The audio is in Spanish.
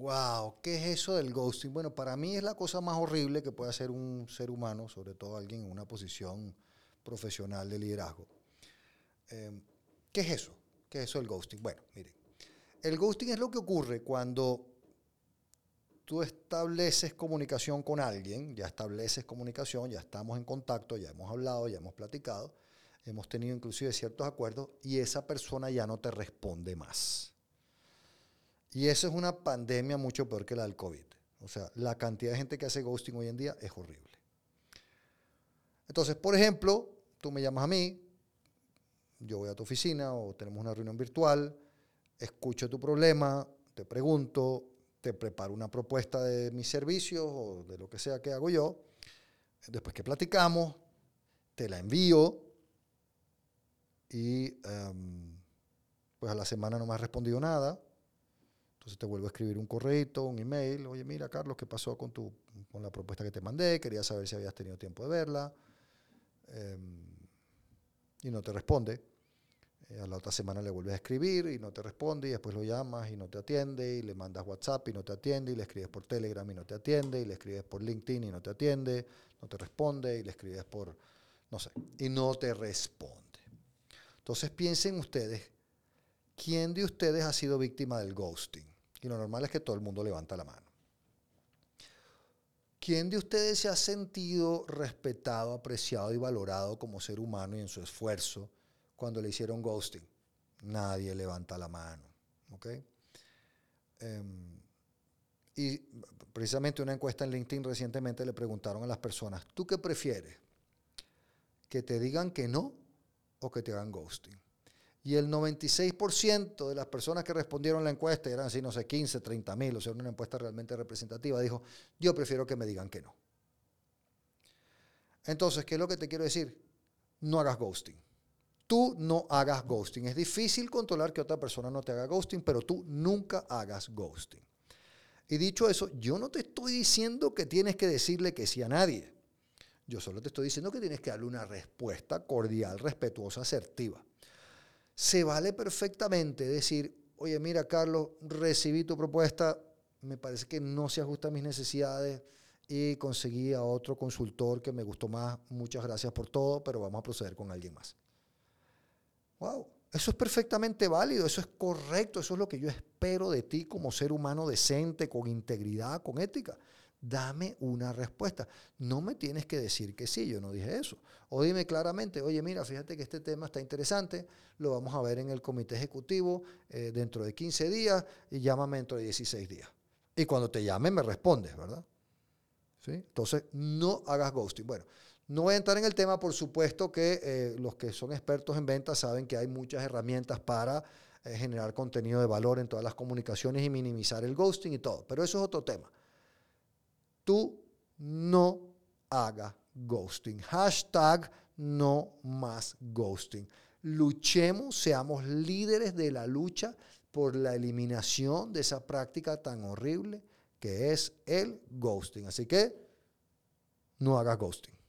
Wow, ¿qué es eso del ghosting? Bueno, para mí es la cosa más horrible que puede hacer un ser humano, sobre todo alguien en una posición profesional de liderazgo. Em, ¿Qué es eso? ¿Qué es eso del ghosting? Bueno, miren, el ghosting es lo que ocurre cuando tú estableces comunicación con alguien, ya estableces comunicación, ya estamos en contacto, ya hemos hablado, ya hemos platicado, hemos tenido inclusive ciertos acuerdos y esa persona ya no te responde más. Y eso es una pandemia mucho peor que la del COVID. O sea, la cantidad de gente que hace ghosting hoy en día es horrible. Entonces, por ejemplo, tú me llamas a mí, yo voy a tu oficina o tenemos una reunión virtual, escucho tu problema, te pregunto, te preparo una propuesta de mis servicios o de lo que sea que hago yo. Después que platicamos, te la envío y em, pues a la semana no me has respondido nada entonces te vuelvo a escribir un correo, un email. Oye, mira, Carlos, ¿qué pasó con, tu, con la propuesta que te mandé? Quería saber si habías tenido tiempo de verla. Em, y no te responde. Eh, a la otra semana le vuelves a escribir y no te responde. Y después lo llamas y no te atiende. Y le mandas WhatsApp y no te atiende. Y le escribes por Telegram y no te atiende. Y le escribes por LinkedIn y no te atiende. No te responde. Y le escribes por, no sé, y no te responde. Entonces piensen ustedes, ¿quién de ustedes ha sido víctima del ghosting? Y lo normal es que todo el mundo levanta la mano. ¿Quién de ustedes se ha sentido respetado, apreciado y valorado como ser humano y en su esfuerzo cuando le hicieron ghosting? Nadie levanta la mano. Em, y precisamente una encuesta en LinkedIn recientemente le preguntaron a las personas, ¿tú qué prefieres? ¿Que te digan que no o que te hagan ghosting? Y el 96% de las personas que respondieron la encuesta, eran así, no sé, 15, 30 mil, o sea, una encuesta realmente representativa, dijo, yo prefiero que me digan que no. Entonces, ¿qué es lo que te quiero decir? No hagas ghosting. Tú no hagas ghosting. Es difícil controlar que otra persona no te haga ghosting, pero tú nunca hagas ghosting. Y dicho eso, yo no te estoy diciendo que tienes que decirle que sí a nadie. Yo solo te estoy diciendo que tienes que darle una respuesta cordial, respetuosa, asertiva se vale perfectamente decir, oye, mira, Carlos, recibí tu propuesta, me parece que no se ajusta a mis necesidades y conseguí a otro consultor que me gustó más. Muchas gracias por todo, pero vamos a proceder con alguien más. Wow, eso es perfectamente válido, eso es correcto, eso es lo que yo espero de ti como ser humano decente, con integridad, con ética dame una respuesta. No me tienes que decir que sí, yo no dije eso. O dime claramente, oye, mira, fíjate que este tema está interesante, lo vamos a ver en el comité ejecutivo eh, dentro de 15 días y llámame dentro de 16 días. Y cuando te llame me respondes, ¿verdad? ¿Sí? Entonces, no hagas ghosting. Bueno, no voy a entrar en el tema, por supuesto que eh, los que son expertos en ventas saben que hay muchas herramientas para eh, generar contenido de valor en todas las comunicaciones y minimizar el ghosting y todo, pero eso es otro tema tú no hagas ghosting. Hashtag no más ghosting. Luchemos, seamos líderes de la lucha por la eliminación de esa práctica tan horrible que es el ghosting. Así que no hagas ghosting.